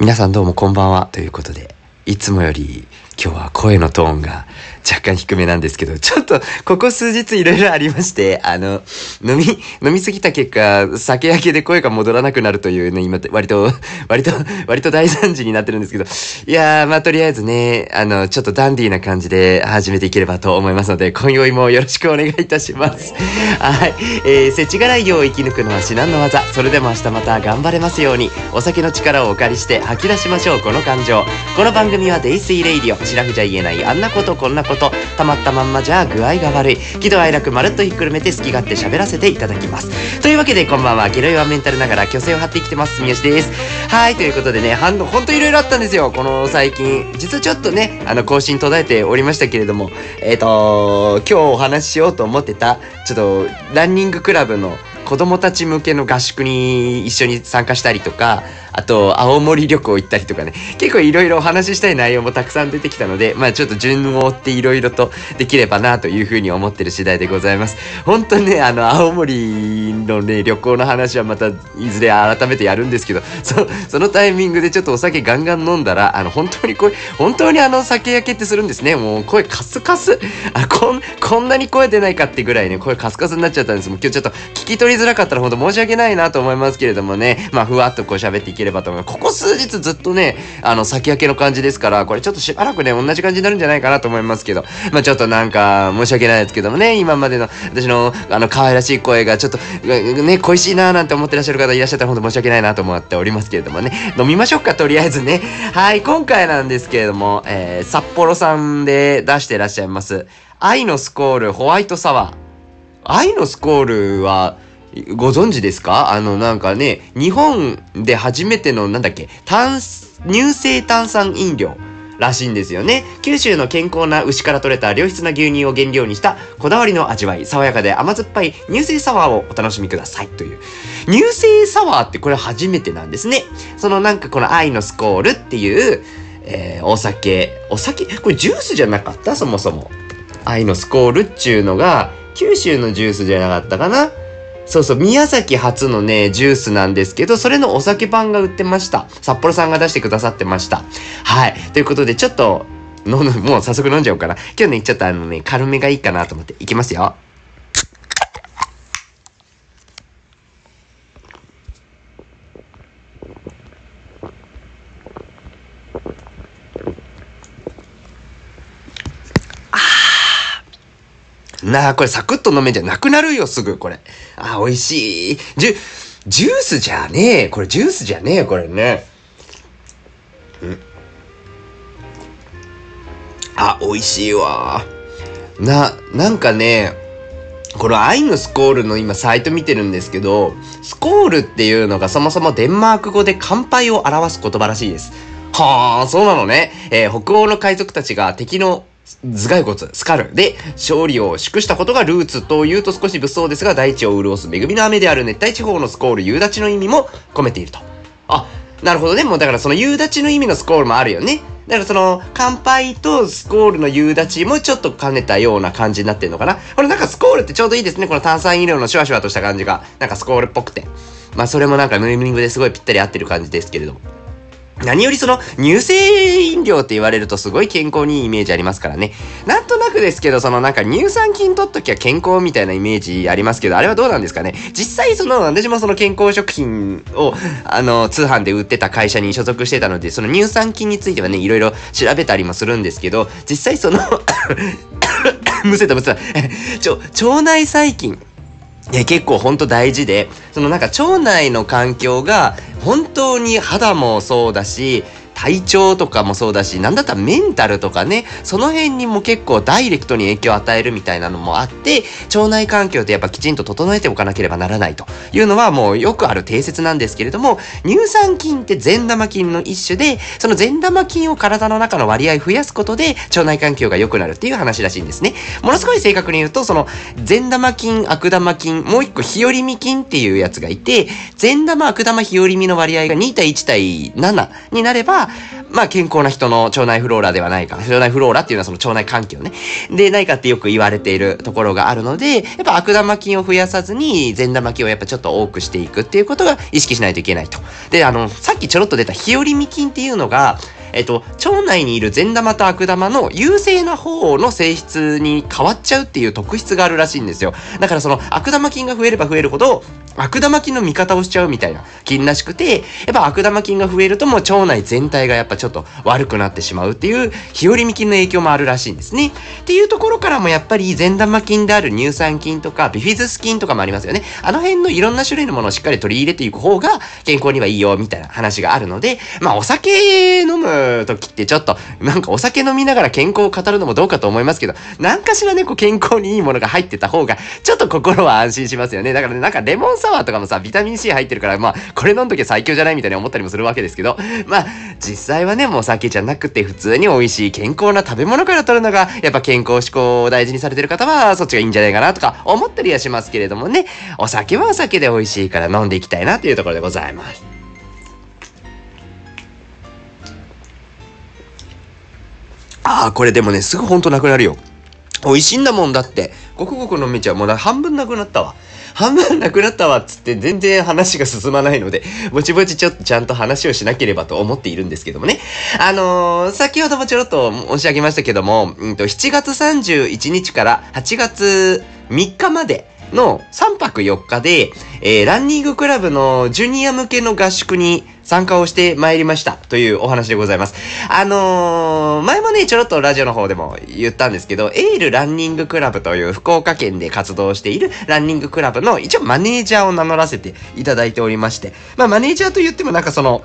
皆さんどうもこんばんはということで、いつもより今日は声のトーンが若干低めなんですけど、ちょっとここ数日いろいろありまして、あの、飲み、飲みすぎた結果、酒焼けで声が戻らなくなるというね、今、割と、割と、割と大惨事になってるんですけど、いやー、まあとりあえずね、あの、ちょっとダンディーな感じで始めていければと思いますので、今宵もよろしくお願いいたします。はい。えー、世知辛いよう生き抜くのは至難の技。それでも明日また頑張れますように、お酒の力をお借りして吐き出しましょう、この感情。この番組はデイスイレイディオ、シラフじゃ言えないあんなことこんなこと、たまったまんまじゃ具合が悪い喜怒哀楽まるっとひっくるめて好き勝手喋らせていただきます。というわけでこんばんは。ゲロイはメンタルながら虚勢を張って生きてます三好です。はいということでねはんほんといろいろあったんですよ。この最近実はちょっとねあの更新途絶えておりましたけれどもえっ、ー、と今日お話ししようと思ってたちょっとランニングクラブの子供たち向けの合宿に一緒に参加したりとかあと、青森旅行行ったりとかね、結構いろいろお話ししたい内容もたくさん出てきたので、まあちょっと順を追っていろいろとできればなというふうに思ってる次第でございます。本当にね、あの、青森のね、旅行の話はまたいずれ改めてやるんですけど、そそのタイミングでちょっとお酒ガンガン飲んだら、あの、本当に声、本当にあの、酒焼けってするんですね。もう声カスカス。あ、こん、こんなに声出ないかってぐらいね、声カスカスになっちゃったんです。もう今日ちょっと聞き取りづらかったら本当申し訳ないなと思いますけれどもね、まあ、ふわっとこう喋っていければと思います。ここ数日ずっとね、あの、先焼けの感じですから、これちょっとしばらくね、同じ感じになるんじゃないかなと思いますけど、まあちょっとなんか、申し訳ないですけどもね、今までの、私の、あの、可愛らしい声がちょっと、ね、恋しいなーなんて思ってらっしゃる方いらっしゃったら本当申し訳ないなと思っておりますけれどもね、飲みましょうか、とりあえずね。はい、今回なんですけれども、えー、札幌さんで出してらっしゃいます、愛のスコールホワイトサワー。愛のスコールは、ご存知ですか？あの、なんかね、日本で初めての、なんだっけ、炭、乳性炭酸飲料。らしいんですよね。九州の健康な牛から取れた良質な牛乳を原料にしたこだわりの味わい、爽やかで甘酸っぱい乳製サワーをお楽しみくださいという。乳製サワーってこれ初めてなんですね。そのなんかこの愛のスコールっていう、えー、お酒、お酒、これジュースじゃなかった？そもそも。愛のスコールっちゅうのが、九州のジュースじゃなかったかな？そうそう、宮崎初のね、ジュースなんですけど、それのお酒版が売ってました。札幌さんが出してくださってました。はい。ということで、ちょっと、飲む、もう早速飲んじゃおうかな。今日ね、ちょっとあのね、軽めがいいかなと思って、いきますよ。なあ、これサクッと飲めんじゃなくなるよ、すぐ、これ。あ、美味しい。ジュ、ジュースじゃねえ。これジュースじゃねえ、これね。ん。あ、美味しいわ。な、なんかね、この愛のスコールの今サイト見てるんですけど、スコールっていうのがそもそもデンマーク語で乾杯を表す言葉らしいです。はあ、そうなのね。えー、北欧の海賊たちが敵の頭蓋骨、スカルで勝利を祝したことがルーツというと少し物騒ですが、大地を潤す恵みの雨である熱帯地方のスコール、夕立の意味も込めていると。あ、なるほどね。もうだからその夕立の意味のスコールもあるよね。だからその、乾杯とスコールの夕立もちょっと兼ねたような感じになってるのかな。これなんかスコールってちょうどいいですね。この炭酸飲料のシュワシュワとした感じが。なんかスコールっぽくて。まあそれもなんかヌーミングですごいぴったり合ってる感じですけれども。何よりその乳製飲料って言われるとすごい健康にいいイメージありますからね。なんとなくですけど、そのなんか乳酸菌取っときゃ健康みたいなイメージありますけど、あれはどうなんですかね。実際その、私もその健康食品を、あの、通販で売ってた会社に所属してたので、その乳酸菌についてはね、いろいろ調べたりもするんですけど、実際その むせたむせた。ちょ、腸内細菌。ね、結構ほんと大事で、そのなんか腸内の環境が本当に肌もそうだし、体調とかもそうだし、なんだったらメンタルとかね、その辺にも結構ダイレクトに影響を与えるみたいなのもあって、腸内環境ってやっぱきちんと整えておかなければならないというのはもうよくある定説なんですけれども、乳酸菌って善玉菌の一種で、その善玉菌を体の中の割合増やすことで腸内環境が良くなるっていう話らしいんですね。ものすごい正確に言うと、その善玉菌、悪玉菌、もう一個日和見菌っていうやつがいて、善玉、悪玉、日和見の割合が2対1対7になれば、まあ健康な人の腸内フローラではないか。腸内フローラっていうのはその腸内環境ね。で、ないかってよく言われているところがあるので、やっぱ悪玉菌を増やさずに善玉菌をやっぱちょっと多くしていくっていうことが意識しないといけないと。で、あの、さっきちょろっと出た日和見菌っていうのが、えっと、腸内にいる善玉と悪玉の優勢な方の性質に変わっちゃうっていう特質があるらしいんですよ。だからその悪玉菌が増えれば増えるほど、悪玉菌の味方をしちゃうみたいな菌らしくて、やっぱ悪玉菌が増えるともう腸内全体がやっぱちょっと悪くなってしまうっていう日和見菌の影響もあるらしいんですね。っていうところからもやっぱり善玉菌である乳酸菌とかビフィズス菌とかもありますよね。あの辺のいろんな種類のものをしっかり取り入れていく方が健康にはいいよみたいな話があるので、まあお酒飲む時ってちょっとなんかお酒飲みながら健康を語るのもどうかと思いますけど、何かしらね、こう健康にいいものが入ってた方がちょっと心は安心しますよね。だからね、なんかレモンサワーとかもさ、ビタミン C 入ってるから、まあ、これ飲んどきゃ最強じゃないみたいに思ったりもするわけですけど、まあ、実際はね、もうお酒じゃなくて普通に美味しい健康な食べ物から取るのが、やっぱ健康志向を大事にされてる方は、そっちがいいんじゃないかなとか思ったりはしますけれどもね、お酒はお酒で美味しいから飲んでいきたいなというところでございます。ああ、これでもね、すぐほんとなくなるよ。美味しいんだもんだって。ごくごく飲めちゃう。もう半分なくなったわ。半分なくなったわっつって全然話が進まないので、ぼちぼちちょっとちゃんと話をしなければと思っているんですけどもね。あのー、先ほどもちょろっと申し上げましたけども、うんと、7月31日から8月3日まで、の3泊4日で、えー、ランニングクラブのジュニア向けの合宿に参加をしてまいりましたというお話でございます。あのー、前もね、ちょろっとラジオの方でも言ったんですけど、エールランニングクラブという福岡県で活動しているランニングクラブの一応マネージャーを名乗らせていただいておりまして、まあマネージャーと言ってもなんかその、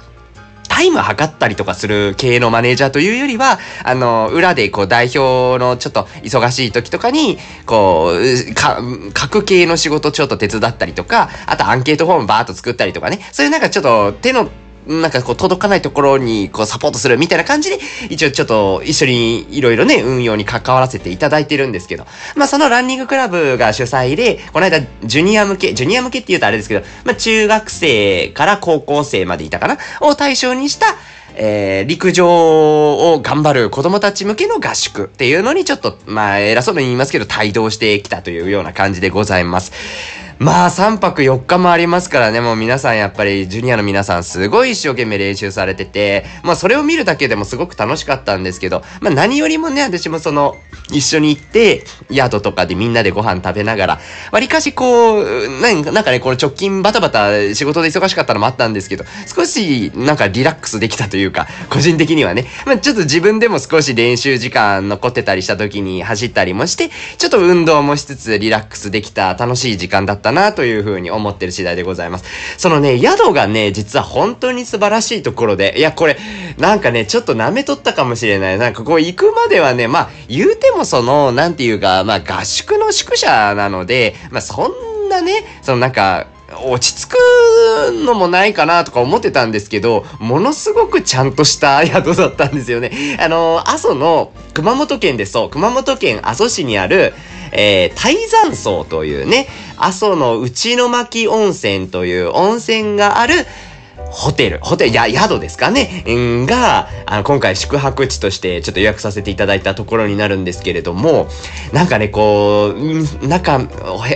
タイム測ったりとかする系のマネージャーというよりは、あの、裏でこう代表のちょっと忙しい時とかに、こう、か、書く系の仕事ちょっと手伝ったりとか、あとアンケートフォームバーっと作ったりとかね、そういうなんかちょっと手のなんかこう届かないところにこうサポートするみたいな感じで、一応ちょっと一緒にいろいろね、運用に関わらせていただいてるんですけど、まあそのランニングクラブが主催で、この間ジュニア向け、ジュニア向けって言うとあれですけど、まあ中学生から高校生までいたかなを対象にした、えー、陸上を頑張る子供たち向けの合宿っていうのにちょっと、まあ偉そうに言いますけど、帯同してきたというような感じでございます。まあ3泊4日もありますからね、もう皆さんやっぱりジュニアの皆さんすごい一生懸命練習されてて、まあそれを見るだけでもすごく楽しかったんですけど、まあ何よりもね、私もその、一緒に行って、宿とかでみんなでご飯食べながら、わりかしこう、なんかね、この直近バタバタ仕事で忙しかったのもあったんですけど、少しなんかリラックスできたというか、個人的にはね、まあちょっと自分でも少し練習時間残ってたりした時に走ったりもして、ちょっと運動もしつつリラックスできた楽しい時間だったなというふうに思ってる次第でございます。そのね、宿がね、実は本当に素晴らしいところで、いや、これ、なんかね、ちょっと舐めとったかもしれない。なんかこう行くまではね、まあ、言うてもその、なんていうか、まあ、合宿の宿舎なので、まあ、そんなね、そのなんか、落ち着くのもないかなとか思ってたんですけど、ものすごくちゃんとした宿だったんですよね。あの、阿蘇の熊本県ですと、熊本県阿蘇市にある、えー、大山荘というね、阿蘇の内の巻温泉という温泉がある、ホテル、ホテル、いや、宿ですかね、んが、あの、今回宿泊地としてちょっと予約させていただいたところになるんですけれども、なんかね、こう、中、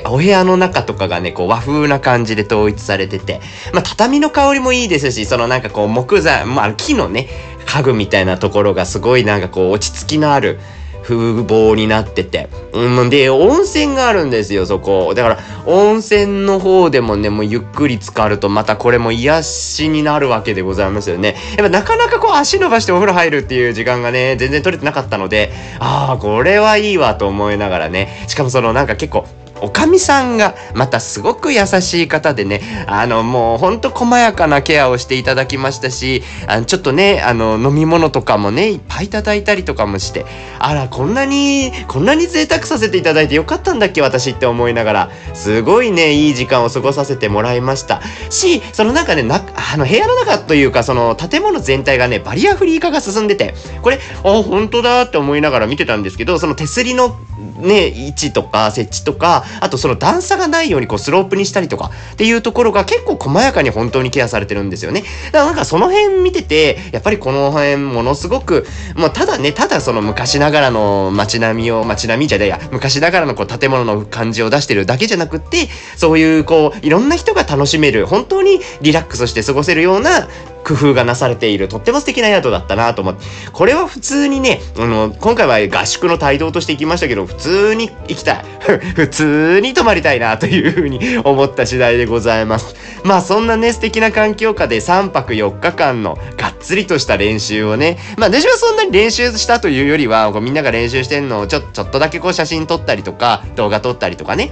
お部屋の中とかがね、こう和風な感じで統一されてて、まあ、畳の香りもいいですし、そのなんかこう木材、まあ、木のね、家具みたいなところがすごいなんかこう落ち着きのある、風貌になってて。うん、で、温泉があるんですよ、そこ。だから、温泉の方でもね、もうゆっくり浸かると、またこれも癒しになるわけでございますよね。やっぱなかなかこう足伸ばしてお風呂入るっていう時間がね、全然取れてなかったので、ああ、これはいいわと思いながらね。しかもそのなんか結構、おかみさんがまたすごく優しい方でね、あの、もうほんと細やかなケアをしていただきましたし、あのちょっとね、あの、飲み物とかもね、いっぱいいただいたりとかもして、あら、こんなに、こんなに贅沢させていただいてよかったんだっけ、私って思いながら、すごいね、いい時間を過ごさせてもらいました。し、その中で、な、あの、部屋の中というか、その建物全体がね、バリアフリー化が進んでて、これ、あ、本当だって思いながら見てたんですけど、その手すりのね、位置とか設置とか、あとその段差がないようにこうスロープにしたりとかっていうところが結構細やかに本当にケアされてるんですよね。だからなんかその辺見てて、やっぱりこの辺ものすごく、まあただね、ただその昔ながらの街並みを、街並みじゃないや、昔ながらのこう建物の感じを出してるだけじゃなくって、そういうこう、いろんな人が楽しめる、本当にリラックスして過ごせるような工夫がなされている、とっても素敵な宿だったなと思って、これは普通にね、あの、今回は合宿の帯同として行きましたけど、普通に行きたい。普通に泊まりたいなというふうに思った次第でございます。まあそんなね、素敵な環境下で3泊4日間のがっつりとした練習をね、まあ私はそんなに練習したというよりは、こうみんなが練習してんのをちょ、ちょっとだけこう写真撮ったりとか、動画撮ったりとかね、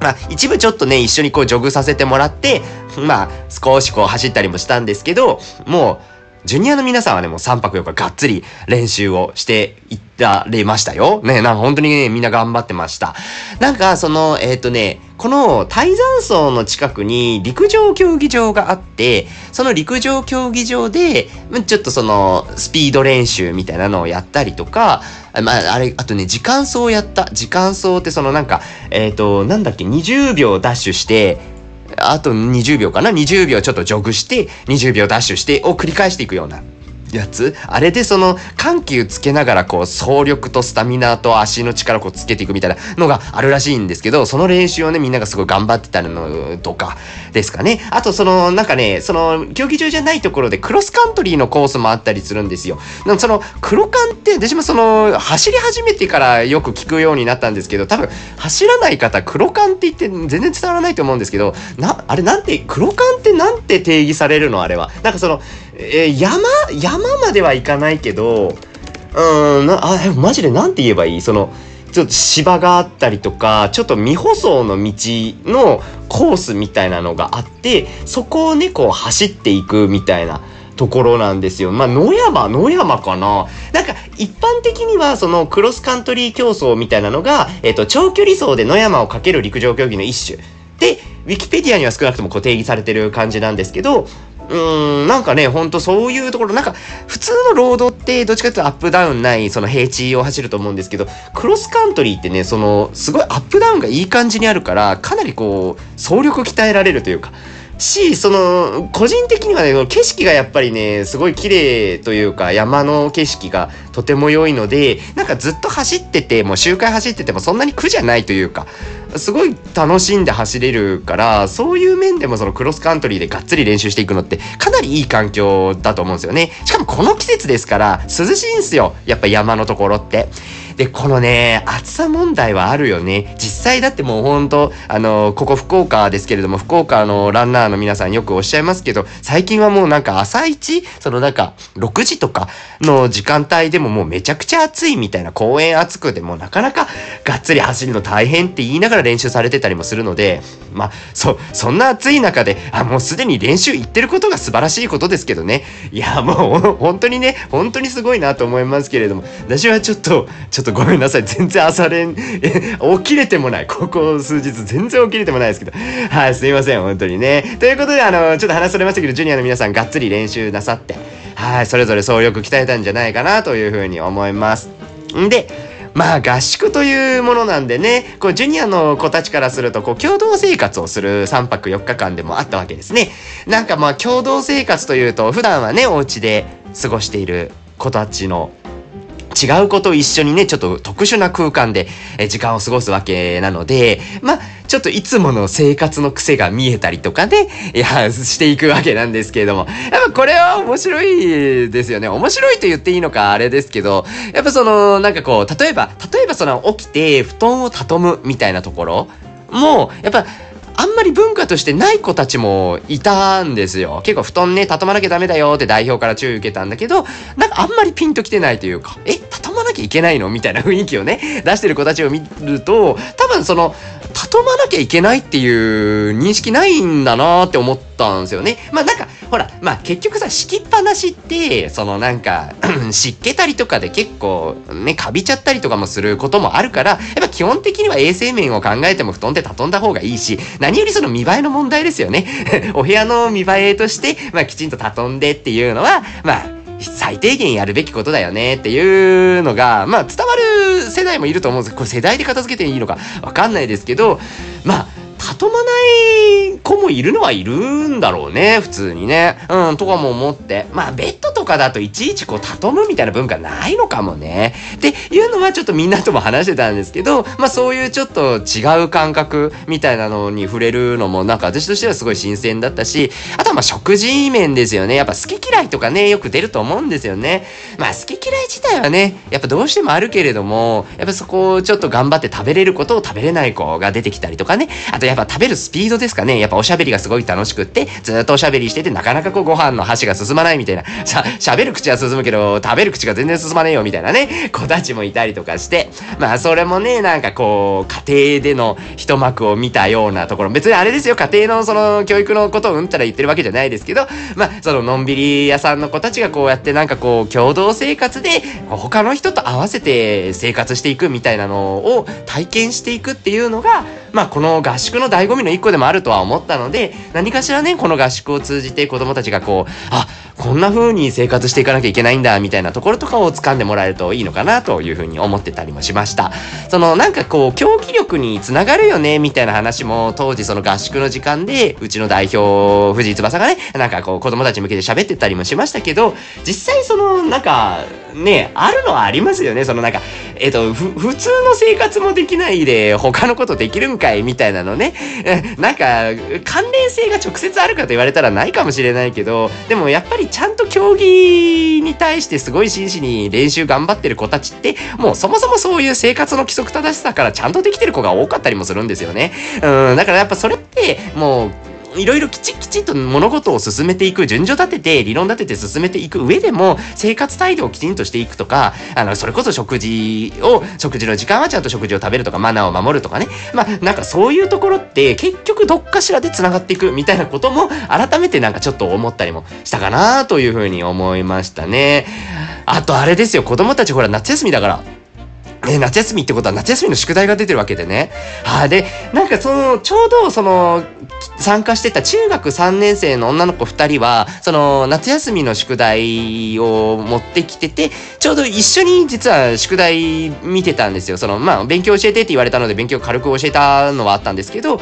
まあ、一部ちょっとね、一緒にこう、ジョグさせてもらって、まあ、少しこう、走ったりもしたんですけど、もう、ジュニアの皆さんはね、もう3泊4日がっつり練習をしていってたれましたよ。ね、なんか本当にね、みんな頑張ってました。なんか、その、えっ、ー、とね、この泰山荘の近くに陸上競技場があって、その陸上競技場で、ちょっとその、スピード練習みたいなのをやったりとか、まあ、あれ、あとね、時間走をやった。時間走ってそのなんか、えっ、ー、と、なんだっけ、20秒ダッシュして、あと20秒かな ?20 秒ちょっとジョグして、20秒ダッシュしてを繰り返していくようなやつ？あれでその緩急つけながらこう総力とスタミナと足の力をこうつけていくみたいなのがあるらしいんですけど、その練習をね、みんながすごい頑張ってたのとかですかね。あとそのなんかね、その競技場じゃないところでクロスカントリーのコースもあったりするんですよで。その黒缶って私もその走り始めてからよく聞くようになったんですけど、多分走らない方黒缶って言って全然伝わらないと思うんですけど、な、あれなんて、黒缶ってなんて定義されるの？あれは。なんかその、えー、山、山まではいかないけど、うん、な、あ、マジでなんて言えばいい？その、ちょっと芝があったりとか、ちょっと未舗装の道のコースみたいなのがあって、そこをね、こう走っていくみたいなところなんですよ。まあ、野山、野山かななんか、一般的には、その、クロスカントリー競争みたいなのが、えっ、ー、と、長距離走で野山をかける陸上競技の一種。で、ウィキペディアには少なくとも固定義されてる感じなんですけど、うーん、なんかね、ほんとそういうところ、なんか、普通のロードって、どっちかっていうとアップダウンない、その平地を走ると思うんですけど、クロスカントリーってね、その、すごいアップダウンがいい感じにあるから、かなりこう、総力鍛えられるというか、し、その、個人的にはね、景色がやっぱりね、すごい綺麗というか、山の景色がとても良いので、なんかずっと走ってて、もう周回走っててもそんなに苦じゃないというか、すごい楽しんで走れるから、そういう面でもそのクロスカントリーでがっつり練習していくのって、かなりいい環境だと思うんですよね。しかもこの季節ですから、涼しいんですよ。やっぱ山のところって。で、このね、暑さ問題はあるよね。実際だってもうほんと、あの、ここ福岡ですけれども、福岡のランナーの皆さんよくおっしゃいますけど、最近はもうなんか朝一、そのなんか、6時とかの時間帯でももうめちゃくちゃ暑いみたいな、公園暑くでもなかなかがっつり走るの大変って言いながら練習されてたりもするので、まあ、そ、そんな暑い中で、あ、もうすでに練習行ってることが素晴らしいことですけどね。いや、もう本当にね、本当にすごいなと思いますけれども、私はちょっと、ちょっととごめんなさい。全然朝練、起きれてもない。ここ数日全然起きれてもないですけど。はい、すいません、本当にね。ということで、あの、ちょっと話されましたけど、ジュニアの皆さんがっつり練習なさって、はい、それぞれ総力鍛えたんじゃないかなというふうに思います。んで、まあ合宿というものなんでね、こうジュニアの子たちからすると、こう共同生活をする3泊4日間でもあったわけですね。なんかまあ共同生活というと、普段はね、お家で過ごしている子たちの違うことを一緒にね、ちょっと特殊な空間で、時間を過ごすわけなので、まあ、ちょっといつもの生活の癖が見えたりとかね、いや、していくわけなんですけれども、やっぱこれは面白いですよね。面白いと言っていいのかあれですけど、やっぱその、なんかこう、例えば、例えばその起きて布団を畳むみたいなところも、やっぱ、あんまり文化としてない子たちもいたんですよ。結構布団ね、畳まなきゃダメだよって代表から注意受けたんだけど、なんかあんまりピンときてないというか、え、畳まなきゃいけないのみたいな雰囲気をね、出してる子たちを見ると、多分その、畳まなきゃいけないっていう認識ないんだなって思ったんですよね。まあなんか、ほら、まあ結局さ、敷きっぱなしって、そのなんか 湿気たりとかで結構ね、カビちゃったりとかもすることもあるから、やっぱ基本的には衛生面を考えても布団で畳んだ方がいいし、何よりその見栄えの問題ですよね。お部屋の見栄えとして、まあきちんと畳んでっていうのは、まあ、最低限やるべきことだよねっていうのが、まあ伝わる世代もいると思うんですけど、これ世代で片付けていいのかわかんないですけど、まあ、畳まない子もいるのはいるんだろうね、普通にね。うん、とかも思って。まあ、ベッドとかだといちいちこう、畳むみたいな文化ないのかもね。っていうのはちょっとみんなとも話してたんですけど、まあそういうちょっと違う感覚みたいなのに触れるのもなんか私としてはすごい新鮮だったし、あとはまあ食事面ですよね。やっぱ好き嫌いとかね、よく出ると思うんですよね。まあ好き嫌い自体はね、やっぱどうしてもあるけれども、やっぱそこをちょっと頑張って食べれることを食べれない子が出てきたりとかね。あとやっぱ食べるスピードですかね。やっぱおしゃべりがすごい楽しくって、ずっとおしゃべりしてて、なかなかこうご飯の箸が進まないみたいな。しゃ、喋る口は進むけど、食べる口が全然進まねえよみたいなね、子たちもいたりとかして。まあそれもね、なんかこう、家庭での一幕を見たようなところ。別にあれですよ、家庭のその教育のことをうんたら言ってるわけじゃないですけど、まあそののんびり屋さんの子たちがこうやってなんかこう、共同生活で、他の人と合わせて生活していくみたいなのを体験していくっていうのが、まあこの合宿の大醍醐味の一個でもあるとは思ったので、何かしらね、この合宿を通じて子供たちがこう、あ、こんな風に生活していかなきゃいけないんだ、みたいなところとかを掴んでもらえるといいのかな、という風に思ってたりもしました。その、なんかこう、競技力につながるよね、みたいな話も、当時その合宿の時間で、うちの代表、藤井翼がね、なんかこう、子供たち向けて喋ってたりもしましたけど、実際その、なんか、ね、あるのはありますよね。そのなんか、えっ、と、ふ普通の生活もできないで、他のことできるんかいみたいなのね。なんか、関連性が直接あるかと言われたらないかもしれないけど、でもやっぱりちゃんと競技に対してすごい真摯に練習頑張ってる子たちって、もうそもそもそういう生活の規則正しさからちゃんとできてる子が多かったりもするんですよね。うん、だからやっぱそれって、もう、いろいろきちきちと物事を進めていく、順序立てて、理論立てて進めていく上でも、生活態度をきちんとしていくとか、あの、それこそ食事を、食事の時間はちゃんと食事を食べるとか、マナーを守るとかね。まあ、なんかそういうところって、結局どっかしらで繋がっていくみたいなことも、改めてなんかちょっと思ったりもしたかなというふうに思いましたね。あとあれですよ、子供たちほら夏休みだから、え夏休みってことは夏休みの宿題が出てるわけでね。はい、で、なんかその、ちょうどその、参加してた中学3年生の女の子2人は、その、夏休みの宿題を持ってきてて、ちょうど一緒に実は宿題見てたんですよ。その、まあ、勉強教えてって言われたので勉強軽く教えたのはあったんですけど、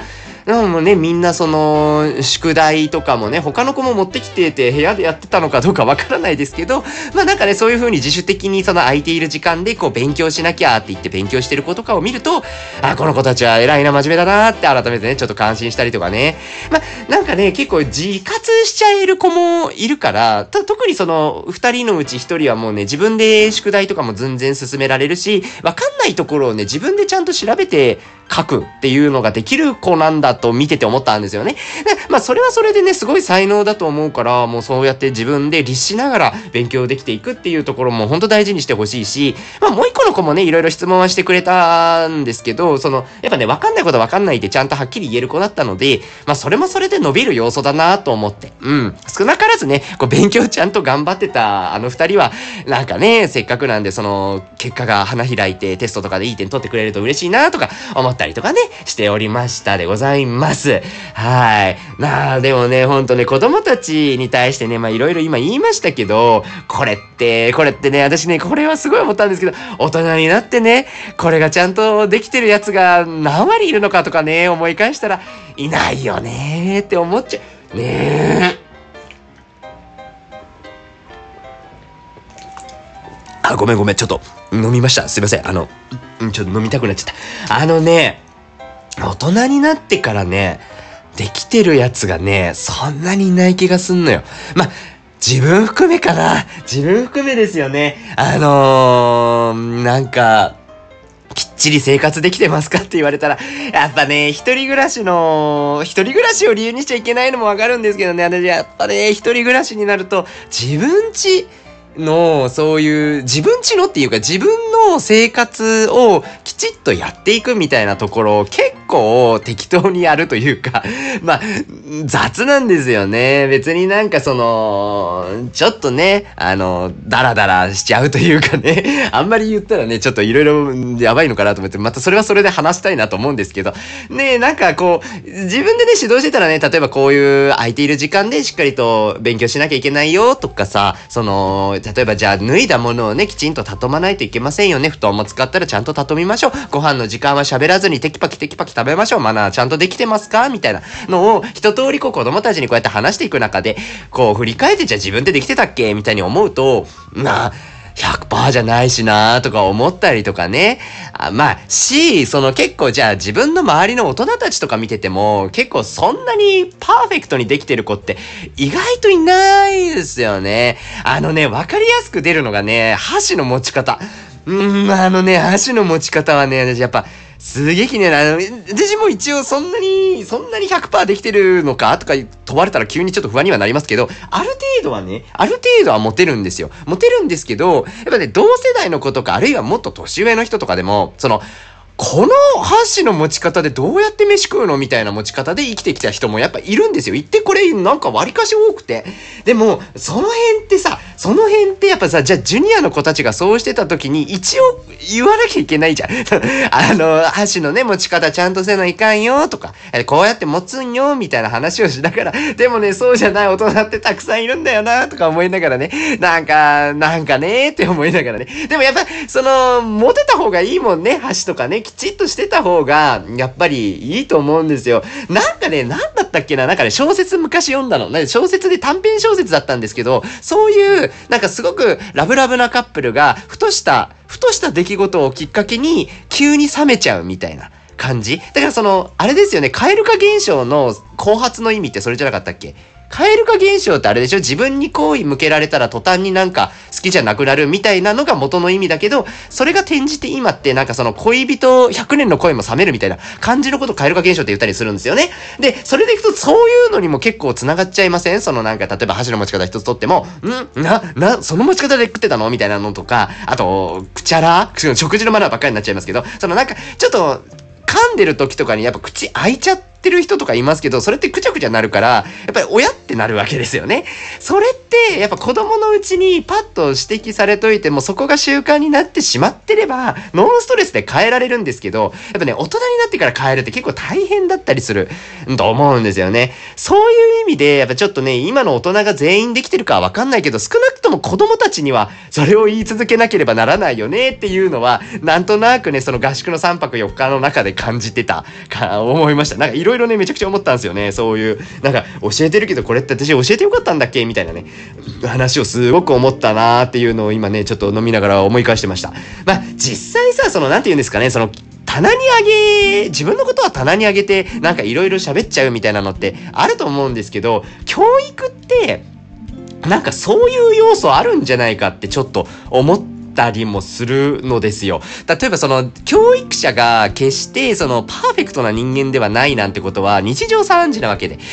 でもね、みんなその、宿題とかもね、他の子も持ってきてて部屋でやってたのかどうかわからないですけど、まあなんかね、そういう風に自主的にその空いている時間でこう勉強しなきゃって言って勉強してる子とかを見ると、あ、この子たちは偉いな、真面目だなって改めてね、ちょっと感心したりとかね。まあなんかね、結構自活しちゃえる子もいるから、特にその、二人のうち一人はもうね、自分で宿題とかも全然進められるし、わかんないところをね、自分でちゃんと調べて書くっていうのができる子なんだと見てて思ったんですよね。まあそれはそれでね、すごい才能だと思うから、もうそうやって自分で律しながら勉強できていくっていうところも本当大事にしてほしいし、まあもう一個の子もね、いろいろ質問はしてくれたんですけど、その、やっぱね、わかんないことわかんないってちゃんとはっきり言える子だったので、まあそれもそれで伸びる要素だなと思って。うん。少なからずね、こう勉強ちゃんと頑張ってたあの二人は、なんかね、せっかくなんでその、結果が花開いてテストとかでいい点取ってくれると嬉しいなとか思ったりとかね、しておりましたでございます。いますはい。なあ、でもね、ほんとね、子供たちに対してね、まあいろいろ今言いましたけど、これって、これってね、私ね、これはすごい思ったんですけど、大人になってね、これがちゃんとできてるやつが何割いるのかとかね、思い返したら、いないよねーって思っちゃう。ねえ。あ、ごめんごめん、ちょっと、飲みました。すいません。あの、ちょっと飲みたくなっちゃった。あのね、大人になってからね、できてるやつがね、そんなにいない気がすんのよ。ま、自分含めかな。自分含めですよね。あのー、なんか、きっちり生活できてますかって言われたら、やっぱね、一人暮らしの、一人暮らしを理由にしちゃいけないのもわかるんですけどね、私やっぱね、一人暮らしになると、自分ち、の、そういう自分ちのっていうか自分の生活をきちっとやっていくみたいなところを結構適当にやるというか、まあ、雑なんですよね。別になんかその、ちょっとね、あの、ダラダラしちゃうというかね、あんまり言ったらね、ちょっといろいろやばいのかなと思って、またそれはそれで話したいなと思うんですけど、ねなんかこう、自分でね、指導してたらね、例えばこういう空いている時間でしっかりと勉強しなきゃいけないよとかさ、その、例えばじゃあ脱いだものをね、きちんと畳まないといけませんよね。布団も使ったらちゃんと畳みましょう。ご飯の時間は喋らずにテキパキテキパキ食べましょう。マナーちゃんとできてますか？みたいなのを一通りこう子供たちにこうやって話していく中で、こう振り返ってじゃあ自分でできてたっけ？みたいに思うと、まあ、100%じゃないしなーとか思ったりとかね。あまあ、し、その結構じゃあ自分の周りの大人たちとか見てても、結構そんなにパーフェクトにできてる子って意外といないですよね。あのね、わかりやすく出るのがね、箸の持ち方。うーん、あのね、箸の持ち方はね、やっぱ、すげえ気になる。私も一応そんなに、そんなに100%できてるのかとか問われたら急にちょっと不安にはなりますけど、ある程度はね、ある程度はモテるんですよ。モテるんですけど、やっぱね、同世代の子とか、あるいはもっと年上の人とかでも、その、この箸の持ち方でどうやって飯食うのみたいな持ち方で生きてきた人もやっぱいるんですよ。言ってこれなんか割かし多くて。でも、その辺ってさ、その辺ってやっぱさ、じゃあジュニアの子たちがそうしてた時に一応言わなきゃいけないじゃん。あの、箸のね、持ち方ちゃんとせないかんよとか、こうやって持つんよみたいな話をしながら、でもね、そうじゃない大人ってたくさんいるんだよなとか思いながらね、なんか、なんかねって思いながらね。でもやっぱ、その、モテた方がいいもんね、箸とかね。きちっとしてた方が、やっぱりいいと思うんですよ。なんかね、なんだったっけな？なんかね、小説昔読んだの。小説で短編小説だったんですけど、そういう、なんかすごくラブラブなカップルが、ふとした、ふとした出来事をきっかけに、急に冷めちゃうみたいな。感じだからその、あれですよね、蛙化現象の後発の意味ってそれじゃなかったっけ？蛙化現象ってあれでしょ？自分に好意向けられたら途端になんか好きじゃなくなるみたいなのが元の意味だけど、それが転じて今ってなんかその恋人100年の恋も冷めるみたいな感じのことを蛙化現象って言ったりするんですよね。で、それでいくとそういうのにも結構繋がっちゃいません？そのなんか例えば箸の持ち方一つとっても、ん？な、な、その持ち方で食ってたの？みたいなのとか、あと、くちゃら食事のマナーばっかりになっちゃいますけど、そのなんかちょっと噛んでる時とかにやっぱ口開いちゃってってる人とかいますけど、それってくちゃくちゃなるから、やっぱり親ってなるわけですよね。それって、やっぱ子供のうちにパッと指摘されといても、そこが習慣になってしまってれば、ノンストレスで変えられるんですけど、やっぱね、大人になってから変えるって結構大変だったりすると思うんですよね。そういう意味で、やっぱちょっとね、今の大人が全員できてるかはわかんないけど、少なくとも子供たちには、それを言い続けなければならないよねっていうのは、なんとなくね、その合宿の3泊4日の中で感じてた、か、思いました。なんかろいろね、めちゃくちゃ思ったんですよね。そういう、なんか、教えてるけど、これって私教えてよかったんだっけ？みたいなね、話をすごく思ったなーっていうのを今ね、ちょっと飲みながら思い返してました。まあ、実際さ、その、なんて言うんですかね、その、棚にあげ、自分のことは棚にあげて、なんかいろいろ喋っちゃうみたいなのってあると思うんですけど、教育って、なんかそういう要素あるんじゃないかってちょっと思って、たりもするのですよ。例えばその、教育者が決してその、パーフェクトな人間ではないなんてことは日常茶飯事なわけで。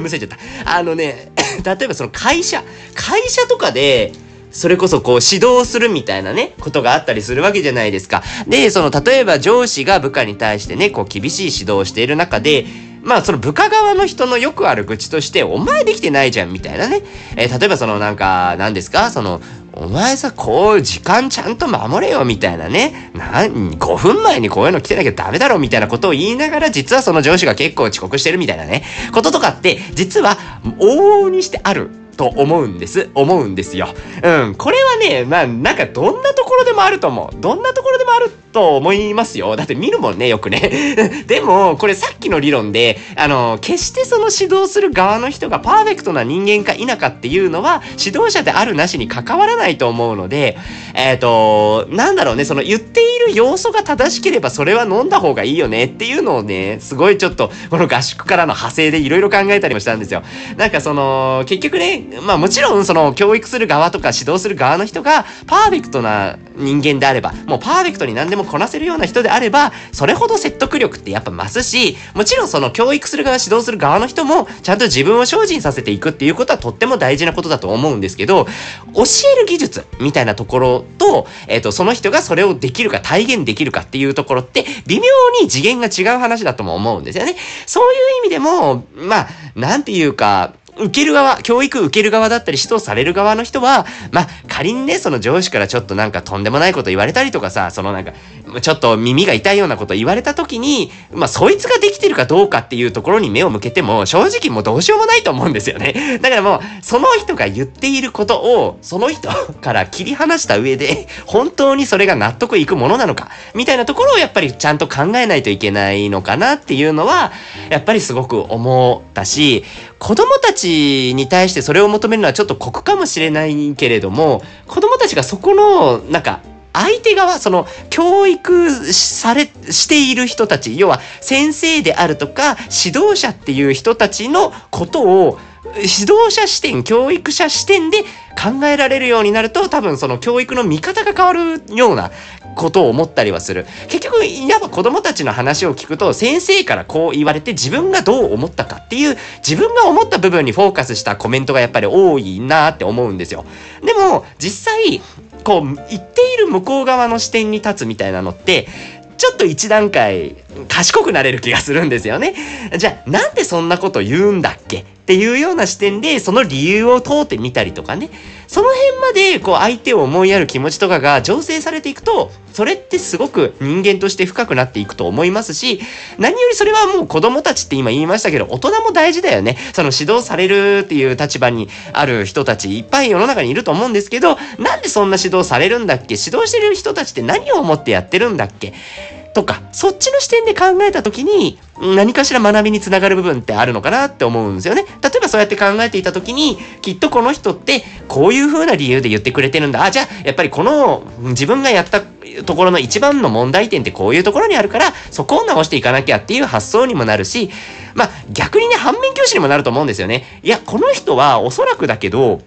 むせちゃった。あのね、例えばその会社、会社とかで、それこそこう指導するみたいなね、ことがあったりするわけじゃないですか。で、その例えば上司が部下に対してね、こう厳しい指導をしている中で、まあその部下側の人のよくある愚痴として、お前できてないじゃんみたいなね。えー、例えばそのなんか、何ですか？その、お前さ、こう、時間ちゃんと守れよ、みたいなね。な、5分前にこういうの来てなきゃダメだろ、みたいなことを言いながら、実はその上司が結構遅刻してるみたいなね。こととかって、実は、往々にしてある。と思うんです。思うんですよ。うん。これはね、まあ、なんかどんなところでもあると思う。どんなところでもあると思いますよ。だって見るもんね、よくね。でも、これさっきの理論で、あの、決してその指導する側の人がパーフェクトな人間か否かっていうのは、指導者であるなしに関わらないと思うので、えっ、ー、と、なんだろうね、その言っている要素が正しければそれは飲んだ方がいいよねっていうのをね、すごいちょっと、この合宿からの派生でいろいろ考えたりもしたんですよ。なんかその、結局ね、まあもちろんその教育する側とか指導する側の人がパーフェクトな人間であれば、もうパーフェクトに何でもこなせるような人であれば、それほど説得力ってやっぱ増すし、もちろんその教育する側、指導する側の人も、ちゃんと自分を精進させていくっていうことはとっても大事なことだと思うんですけど、教える技術みたいなところと、えっ、ー、と、その人がそれをできるか体現できるかっていうところって、微妙に次元が違う話だとも思うんですよね。そういう意味でも、まあ、なんていうか、受ける側、教育受ける側だったり指導される側の人は、まあ、仮にね、その上司からちょっとなんかとんでもないこと言われたりとかさ、そのなんか、ちょっと耳が痛いようなこと言われた時に、まあ、そいつができてるかどうかっていうところに目を向けても、正直もうどうしようもないと思うんですよね。だからもう、その人が言っていることを、その人から切り離した上で、本当にそれが納得いくものなのか、みたいなところをやっぱりちゃんと考えないといけないのかなっていうのは、やっぱりすごく思ったし、子供たちに対してそれを求めるのはちょっと酷かもしれないけれども、子供たちがそこの、なんか、相手側、その、教育され、している人たち、要は先生であるとか、指導者っていう人たちのことを、指導者視点、教育者視点で考えられるようになると、多分その教育の見方が変わるようなことを思ったりはする。結局、やっぱ子供たちの話を聞くと、先生からこう言われて自分がどう思ったかっていう、自分が思った部分にフォーカスしたコメントがやっぱり多いなって思うんですよ。でも、実際、こう、言っている向こう側の視点に立つみたいなのって、ちょっと一段階賢くなれる気がするんですよね。じゃあ、なんでそんなこと言うんだっけ？っていうような視点で、その理由を問うてみたりとかね。その辺まで、こう、相手を思いやる気持ちとかが醸成されていくと、それってすごく人間として深くなっていくと思いますし、何よりそれはもう子供たちって今言いましたけど、大人も大事だよね。その指導されるっていう立場にある人たちいっぱい世の中にいると思うんですけど、なんでそんな指導されるんだっけ？指導してる人たちって何を思ってやってるんだっけ？とか、そっちの視点で考えたときに、何かしら学びにつながる部分ってあるのかなって思うんですよね。例えばそうやって考えていたときに、きっとこの人ってこういう風な理由で言ってくれてるんだ。あ、じゃあ、やっぱりこの自分がやったところの一番の問題点ってこういうところにあるから、そこを直していかなきゃっていう発想にもなるし、まあ逆にね、反面教師にもなると思うんですよね。いや、この人はおそらくだけど、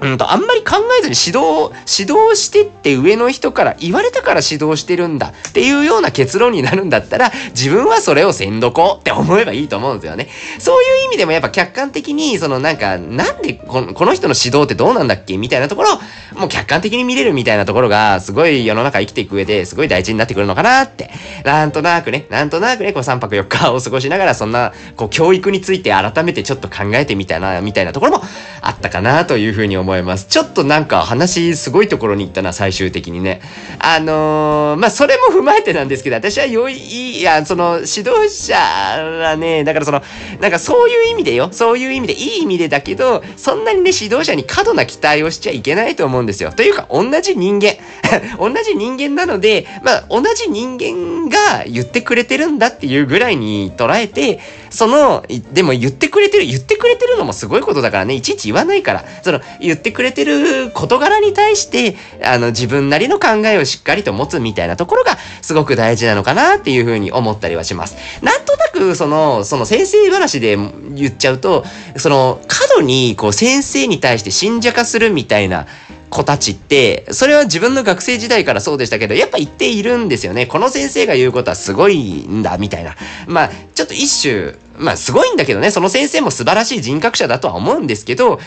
うんと、あんまり考えずに指導、指導してって上の人から言われたから指導してるんだっていうような結論になるんだったら、自分はそれをせんどこって思えばいいと思うんですよね。そういう意味でもやっぱ客観的に、そのなんか、なんでこのこの人の指導ってどうなんだっけみたいなところ、もう客観的に見れるみたいなところが、すごい世の中生きていく上ですごい大事になってくるのかなって。なんとなくね、なんとなくね、こう3泊4日を過ごしながら、そんな、こう教育について改めてちょっと考えてみたいな、みたいなところもあったかなというふうに思います。思いますちょっとなんか話すごいところに行ったな、最終的にね。あのー、まあ、それも踏まえてなんですけど、私は良い、いや、その、指導者はね、だからその、なんかそういう意味でよ、そういう意味で、いい意味でだけど、そんなにね、指導者に過度な期待をしちゃいけないと思うんですよ。というか、同じ人間。同じ人間なので、まあ、同じ人間が言ってくれてるんだっていうぐらいに捉えて、その、でも言ってくれてる、言ってくれてるのもすごいことだからね、いちいち言わないから、その、言ってくれてる事柄に対して、あの、自分なりの考えをしっかりと持つみたいなところが、すごく大事なのかなっていうふうに思ったりはします。なんとなく、その、その先生話で言っちゃうと、その、過度に、こう、先生に対して信者化するみたいな、子たちって、それは自分の学生時代からそうでしたけど、やっぱ言っているんですよね。この先生が言うことはすごいんだ、みたいな。まあ、ちょっと一種、まあすごいんだけどね、その先生も素晴らしい人格者だとは思うんですけど、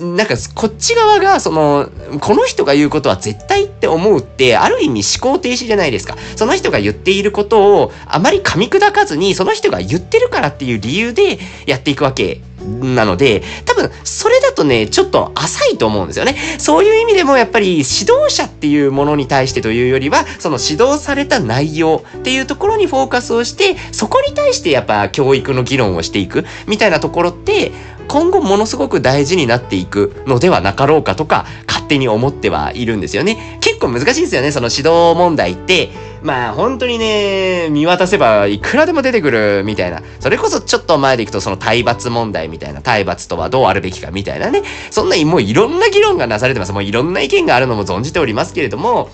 なんかこっち側が、その、この人が言うことは絶対って思うって、ある意味思考停止じゃないですか。その人が言っていることをあまり噛み砕かずに、その人が言ってるからっていう理由でやっていくわけなので、多分、それだとね、ちょっと浅いと思うんですよね。そういう意味でも、やっぱり、指導者っていうものに対してというよりは、その指導された内容っていうところにフォーカスをして、そこに対してやっぱ教育の議論をしていくみたいなところって、今後ものすごく大事になっていくのではなかろうかとか、勝手に思ってはいるんですよね。結構難しいですよね、その指導問題って。まあ本当にね、見渡せばいくらでも出てくるみたいな。それこそちょっと前でいくとその体罰問題みたいな、体罰とはどうあるべきかみたいなね。そんなにもういろんな議論がなされてます。もういろんな意見があるのも存じておりますけれども、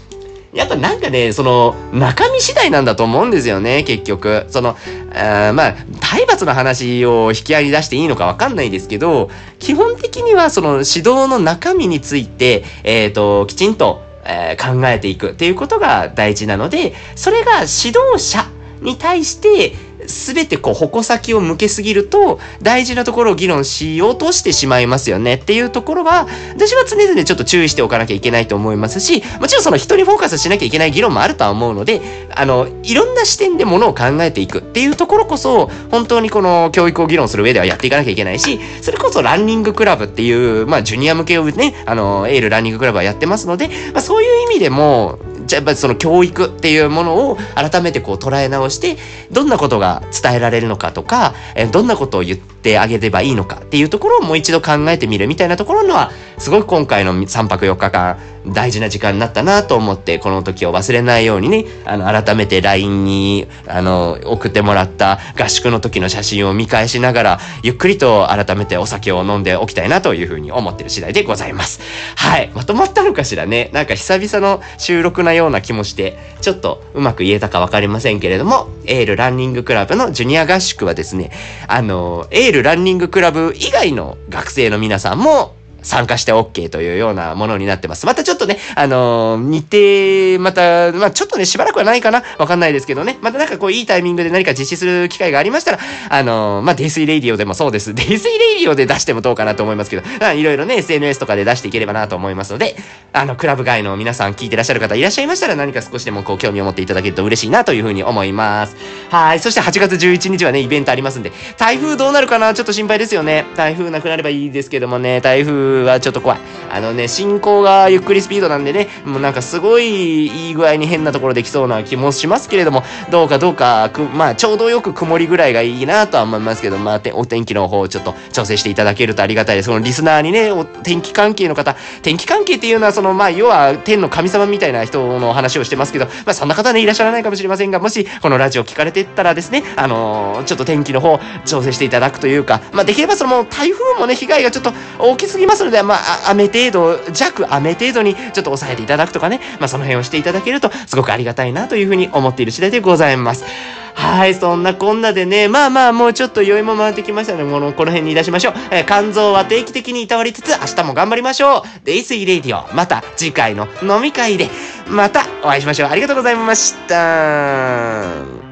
やっぱなんかね、その、中身次第なんだと思うんですよね、結局。その、あまあ、体罰の話を引き合いに出していいのかわかんないですけど、基本的にはその指導の中身について、えっ、ー、と、きちんと、えー、考えていくっていうことが大事なので、それが指導者に対して、すべてこう矛先を向けすぎると大事なところを議論しようとしてしまいますよねっていうところは私は常々ちょっと注意しておかなきゃいけないと思いますしもちろんその人にフォーカスしなきゃいけない議論もあるとは思うのであのいろんな視点でものを考えていくっていうところこそ本当にこの教育を議論する上ではやっていかなきゃいけないしそれこそランニングクラブっていうまあジュニア向けをねあのエールランニングクラブはやってますので、まあ、そういう意味でもじゃあやっぱりその教育っていうものを改めてこう捉え直してどんなことが伝えられるのかとか、えどんなことを言ってあげればいいのかっていうところをもう一度考えてみるみたいなところのはすごく今回の3泊4日間大事な時間になったなと思ってこの時を忘れないようにねあの改めて LINE にあの送ってもらった合宿の時の写真を見返しながらゆっくりと改めてお酒を飲んでおきたいなというふうに思ってる次第でございます。はい。まとまったのかしらね。なんか久々の収録なような気もしてちょっとうまく言えたか分かりませんけれどもエールランニングクラブのジュニア合宿はですねあのエールランニングクラブ以外の学生の皆さんも参加して OK というようなものになってます。またちょっとね、あのー、日程、また、まあちょっとね、しばらくはないかなわかんないですけどね。またなんかこう、いいタイミングで何か実施する機会がありましたら、あのー、まあデイスイレイディオでもそうです。デイスイレイディオで出してもどうかなと思いますけど、いろいろね、SNS とかで出していければなと思いますので、あの、クラブ外の皆さん聞いてらっしゃる方いらっしゃいましたら何か少しでもこう、興味を持っていただけると嬉しいなというふうに思います。はい。そして8月11日はね、イベントありますんで、台風どうなるかな？ちょっと心配ですよね。台風なくなればいいですけどもね、台風はちょっと怖い。あのね、進行がゆっくりスピードなんでね、もうなんかすごいいい具合に変なところできそうな気もしますけれども、どうかどうか、くまあちょうどよく曇りぐらいがいいなとは思いますけど、まあお天気の方をちょっと調整していただけるとありがたいです。そのリスナーにね、お天気関係の方、天気関係っていうのはそのまあ要は天の神様みたいな人の話をしてますけど、まあそんな方ねいらっしゃらないかもしれませんが、もしこのラジオ聞かれてったらですね、あのー、ちょっと天気の方調整していただくというか、まあできればその台風もね、被害がちょっと大きすぎますのでは、まあ雨程度弱雨程度にちょっと抑えていただくとかね、まあ、その辺をしていただけるとすごくありがたいなというふうに思っている次第でございます。はい、そんなこんなでね、まあまあもうちょっと酔いも回ってきましたので、この、この辺にいたしましょう。えー、肝臓は定期的にいたわりつつ、明日も頑張りましょう。デイスイレイディオ、また次回の飲み会で、またお会いしましょう。ありがとうございました。